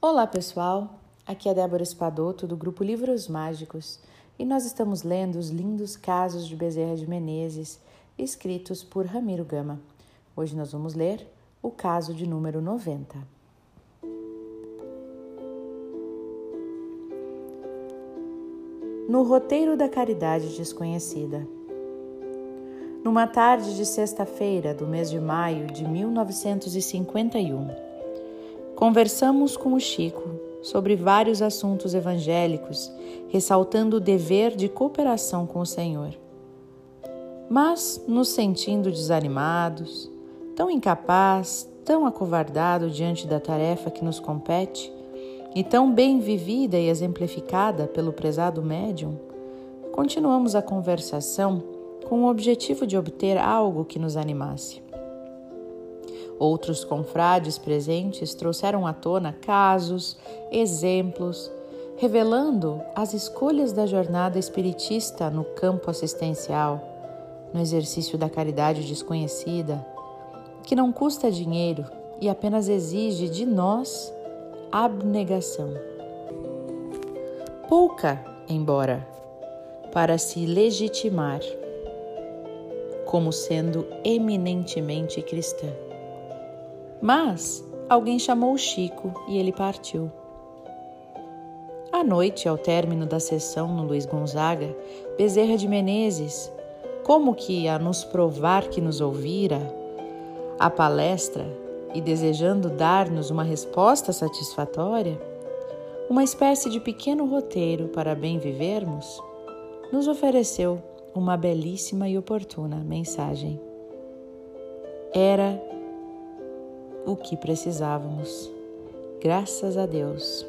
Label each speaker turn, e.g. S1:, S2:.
S1: Olá pessoal, aqui é Débora Espadoto do grupo Livros Mágicos e nós estamos lendo os lindos casos de Bezerra de Menezes escritos por Ramiro Gama. Hoje nós vamos ler o caso de número 90. No roteiro da caridade desconhecida. Numa tarde de sexta-feira do mês de maio de 1951, Conversamos com o Chico sobre vários assuntos evangélicos, ressaltando o dever de cooperação com o Senhor. Mas, nos sentindo desanimados, tão incapaz, tão acovardado diante da tarefa que nos compete, e tão bem vivida e exemplificada pelo prezado médium, continuamos a conversação com o objetivo de obter algo que nos animasse. Outros confrades presentes trouxeram à tona casos, exemplos, revelando as escolhas da jornada espiritista no campo assistencial, no exercício da caridade desconhecida, que não custa dinheiro e apenas exige de nós abnegação. Pouca, embora, para se legitimar como sendo eminentemente cristã. Mas alguém chamou o Chico e ele partiu. À noite, ao término da sessão no Luiz Gonzaga, Bezerra de Menezes, como que a nos provar que nos ouvira, a palestra e desejando dar-nos uma resposta satisfatória, uma espécie de pequeno roteiro para bem vivermos, nos ofereceu uma belíssima e oportuna mensagem. Era o que precisávamos. Graças a Deus.